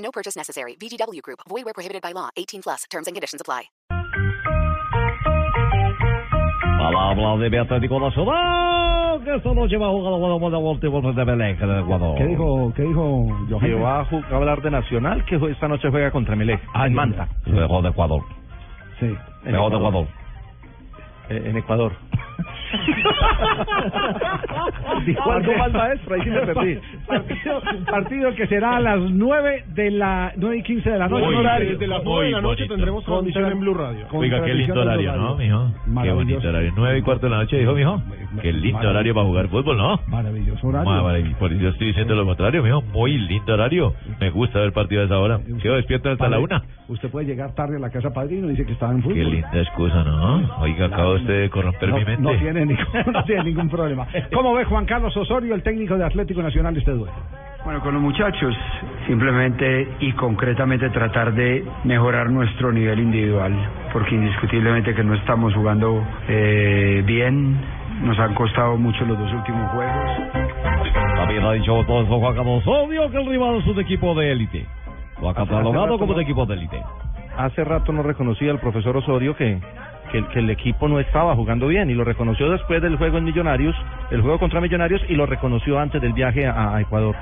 No purchase necessary. VGW Group. Void where prohibited by law. 18 plus. Terms and conditions apply. Palabra de Atlético Nacional, que esta noche va a jugar la buena última de Belén, en el Ecuador. ¿Qué dijo, qué dijo Que va a, ju- a hablar de Nacional, que esta noche juega contra Melec, Ah, en Manta, Mejor de Ecuador. Sí. Mejor de Ecuador. eh, en Ecuador. Dijo algo mal, maestro, ahí sí me perdí. Partido, partido que será a las 9 de la 9 y 15 de la noche. En horario. desde las nueve de la noche tendremos transmisión en Blue Radio. Oiga, qué lindo horario, ¿no, mijo? Qué bonito horario. Nueve y cuarto de la noche, dijo, mijo. Qué lindo horario para jugar fútbol, ¿no? Maravilloso horario. Madre, por eso yo estoy diciendo lo contrario, mijo. Muy lindo horario. Me gusta ver partido a esa hora. Quedo despierto hasta la Padre, una. Usted puede llegar tarde a la casa padrino, dice que estaba en fútbol. Qué linda excusa, ¿no? Oiga, acaba usted de corromper no, mi mente. no tiene ningún, no tiene ningún problema. ¿Cómo ve Juan Carlos Osorio, el técnico de Atlético Nacional, este duelo? Bueno, con los muchachos, simplemente y concretamente tratar de mejorar nuestro nivel individual, porque indiscutiblemente que no estamos jugando eh, bien, nos han costado mucho los dos últimos juegos. También ha dicho todo eso Juan Carlos Osorio que el rival es un equipo de élite. Lo ha catalogado como un equipo de élite. Hace rato no reconocía el profesor Osorio que, que, el- equipo no estaba jugando bien y lo reconoció después del juego en Millonarios, el juego contra Millonarios y lo reconoció antes del viaje a, a Ecuador.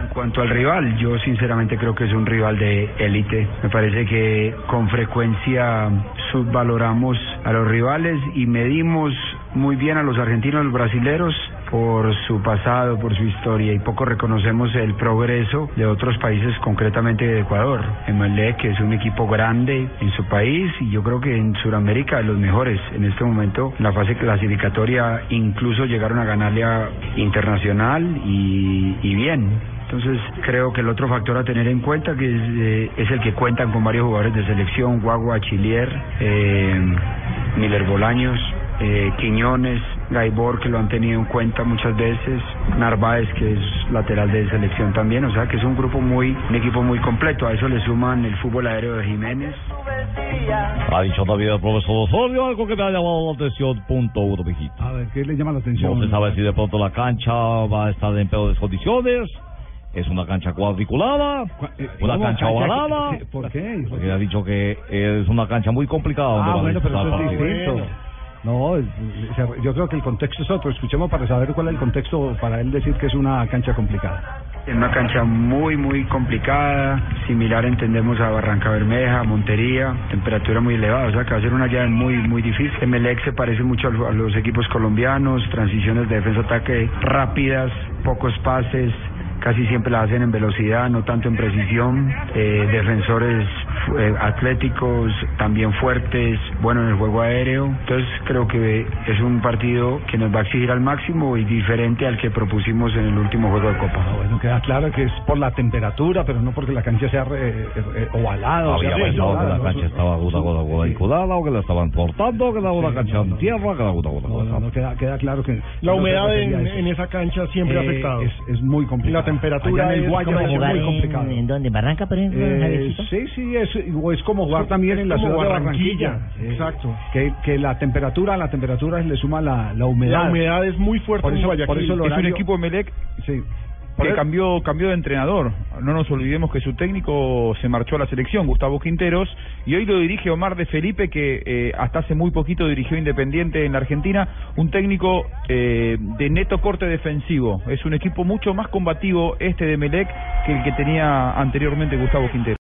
En cuanto al rival, yo sinceramente creo que es un rival de élite. Me parece que con frecuencia subvaloramos a los rivales y medimos muy bien a los argentinos y los brasileros por su pasado, por su historia y poco reconocemos el progreso de otros países, concretamente de Ecuador. Emelec, que es un equipo grande en su país y yo creo que en Sudamérica de los mejores. En este momento, en la fase clasificatoria, incluso llegaron a ganarle a Internacional y, y bien. Entonces creo que el otro factor a tener en cuenta que es, eh, es el que cuentan con varios jugadores de selección, Guagua, Chilier, eh, Miller Bolaños, eh, Quiñones, Gaibor que lo han tenido en cuenta muchas veces, Narváez que es lateral de selección también, o sea que es un grupo muy, un equipo muy completo, a eso le suman el fútbol aéreo de Jiménez. Ha dicho también el profesor Osorio algo que me ha llamado la atención. Punto uno, mijito. A ver, ¿qué le llama la atención? No se sabe si de pronto la cancha va a estar en peores condiciones. Es una cancha cuadriculada, Cu- eh, una cancha ovalada. ¿Qué- ¿Por qué? Porque ha dicho que es una cancha muy complicada. donde Ah, bueno, pero eso es distinto. No, yo creo que el contexto es otro. Escuchemos para saber cuál es el contexto para él decir que es una cancha complicada. Es una cancha muy, muy complicada, similar entendemos a Barranca Bermeja, Montería, temperatura muy elevada, o sea que va a ser una llave muy, muy difícil. Emelec se parece mucho a lo- a los equipos colombianos, transiciones de defensa-ataque rápidas, pocos pases, casi siempre las hacen en velocidad, no tanto en precisión, eh, defensores eh, atléticos, también fuertes, bueno en el juego aéreo, entonces creo que es un partido que nos va a exigir al máximo y diferente al que propusimos en el último juego de Copa. Ah, bueno, queda claro que es por la temperatura, pero no porque la cancha sea re- eh, eh, ovalada. o sea, Había pensado que la ¿no? cancha estaba una cosa cuadriculada o que la estaban cortando, que era una cancha en tierra, que. No, no, no, queda, queda claro que... La humedad en, en esa cancha siempre ha Eh, afectado. Es, es muy complicado. La temperatura Allá en el como es muy en- complicado. ¿En dónde? ¿Barranca, por ejemplo, Eh, sí, sí, es, o es como jugar también en la ciudad de Barranquilla, Barranquilla. Exacto. Que, que la temperatura, la temperatura le suma la, la humedad. La humedad es muy fuerte Por eso- Guayaquil. por eso el Es un equipo de Melec Sí. que cambió, cambió de entrenador. No nos olvidemos que su técnico se marchó a la selección, Gustavo Quinteros, y hoy lo dirige Omar de Felipe, que eh, hasta hace muy poquito dirigió Independiente en la Argentina, un técnico eh, de neto corte defensivo. Es un equipo mucho más combativo este de Melec que el que tenía anteriormente Gustavo Quinteros.